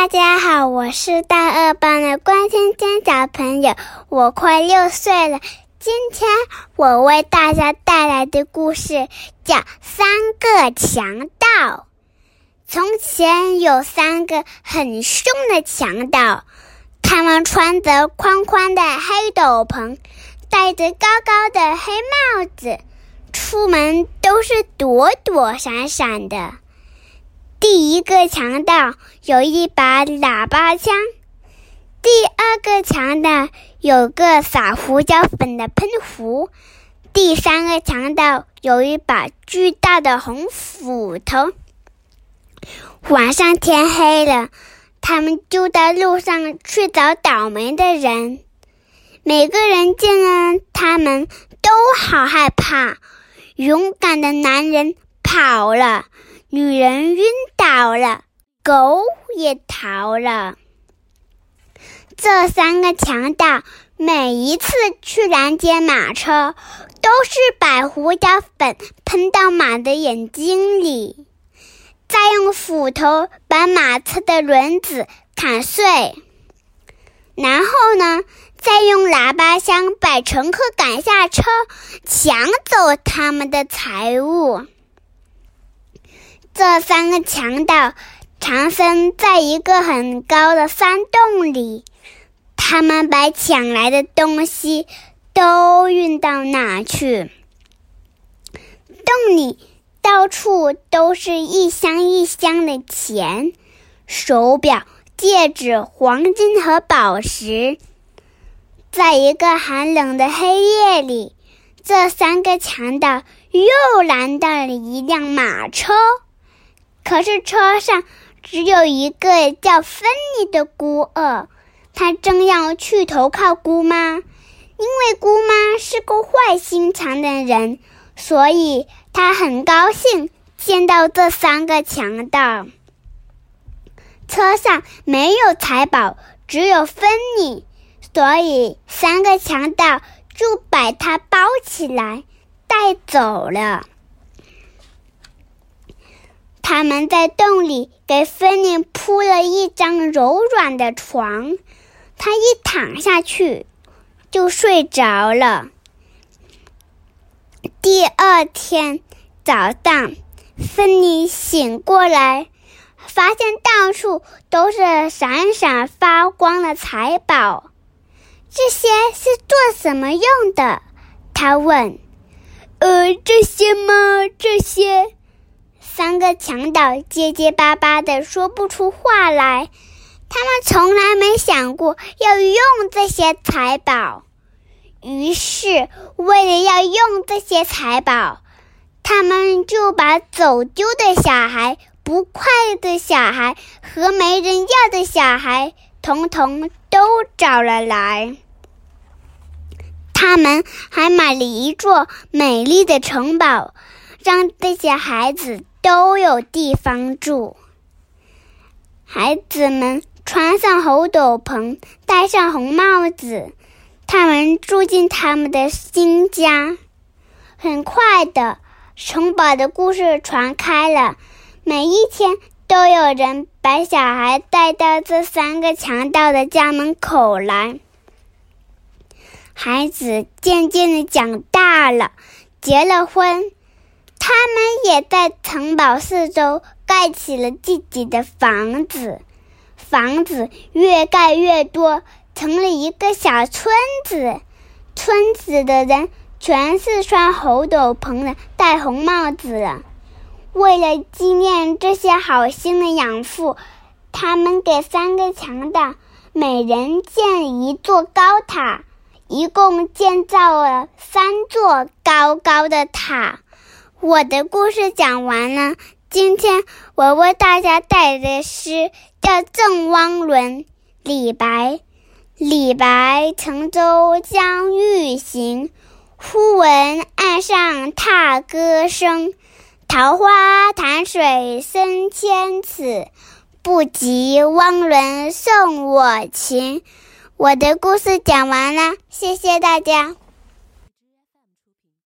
大家好，我是大二班的关芊芊小朋友，我快六岁了。今天我为大家带来的故事叫《三个强盗》。从前有三个很凶的强盗，他们穿着宽宽的黑斗篷，戴着高高的黑帽子，出门都是躲躲闪闪的。第一个强盗有一把喇叭枪，第二个强盗有个撒胡椒粉的喷壶，第三个强盗有一把巨大的红斧头。晚上天黑了，他们就在路上去找倒霉的人。每个人见了他们都好害怕。勇敢的男人跑了。女人晕倒了，狗也逃了。这三个强盗每一次去拦截马车，都是把胡椒粉喷到马的眼睛里，再用斧头把马车的轮子砍碎，然后呢，再用喇叭枪把乘客赶下车，抢走他们的财物。这三个强盗藏身在一个很高的山洞里，他们把抢来的东西都运到哪去？洞里到处都是一箱一箱的钱、手表、戒指、黄金和宝石。在一个寒冷的黑夜里，这三个强盗又拦到了一辆马车。可是车上只有一个叫芬妮的孤儿，他正要去投靠姑妈，因为姑妈是个坏心肠的人，所以他很高兴见到这三个强盗。车上没有财宝，只有芬妮，所以三个强盗就把她包起来带走了。他们在洞里给芬妮铺了一张柔软的床，她一躺下去就睡着了。第二天早上，芬妮醒过来，发现到处都是闪闪发光的财宝。这些是做什么用的？他问。“呃，这些吗？这些。”三个强盗结结巴巴的说不出话来，他们从来没想过要用这些财宝。于是，为了要用这些财宝，他们就把走丢的小孩、不快乐的小孩和没人要的小孩，统统都找了来。他们还买了一座美丽的城堡，让这些孩子。都有地方住。孩子们穿上红斗篷，戴上红帽子，他们住进他们的新家。很快的，城堡的故事传开了。每一天都有人把小孩带到这三个强盗的家门口来。孩子渐渐的长大了，结了婚。他们也在城堡四周盖起了自己的房子，房子越盖越多，成了一个小村子。村子的人全是穿红斗篷的，戴红帽子的。为了纪念这些好心的养父，他们给三个强盗每人建一座高塔，一共建造了三座高高的塔。我的故事讲完了。今天我为大家带来的诗叫《赠汪伦》，李白。李白乘舟将欲行，忽闻岸上踏歌声。桃花潭水深千尺，不及汪伦送我情。我的故事讲完了，谢谢大家。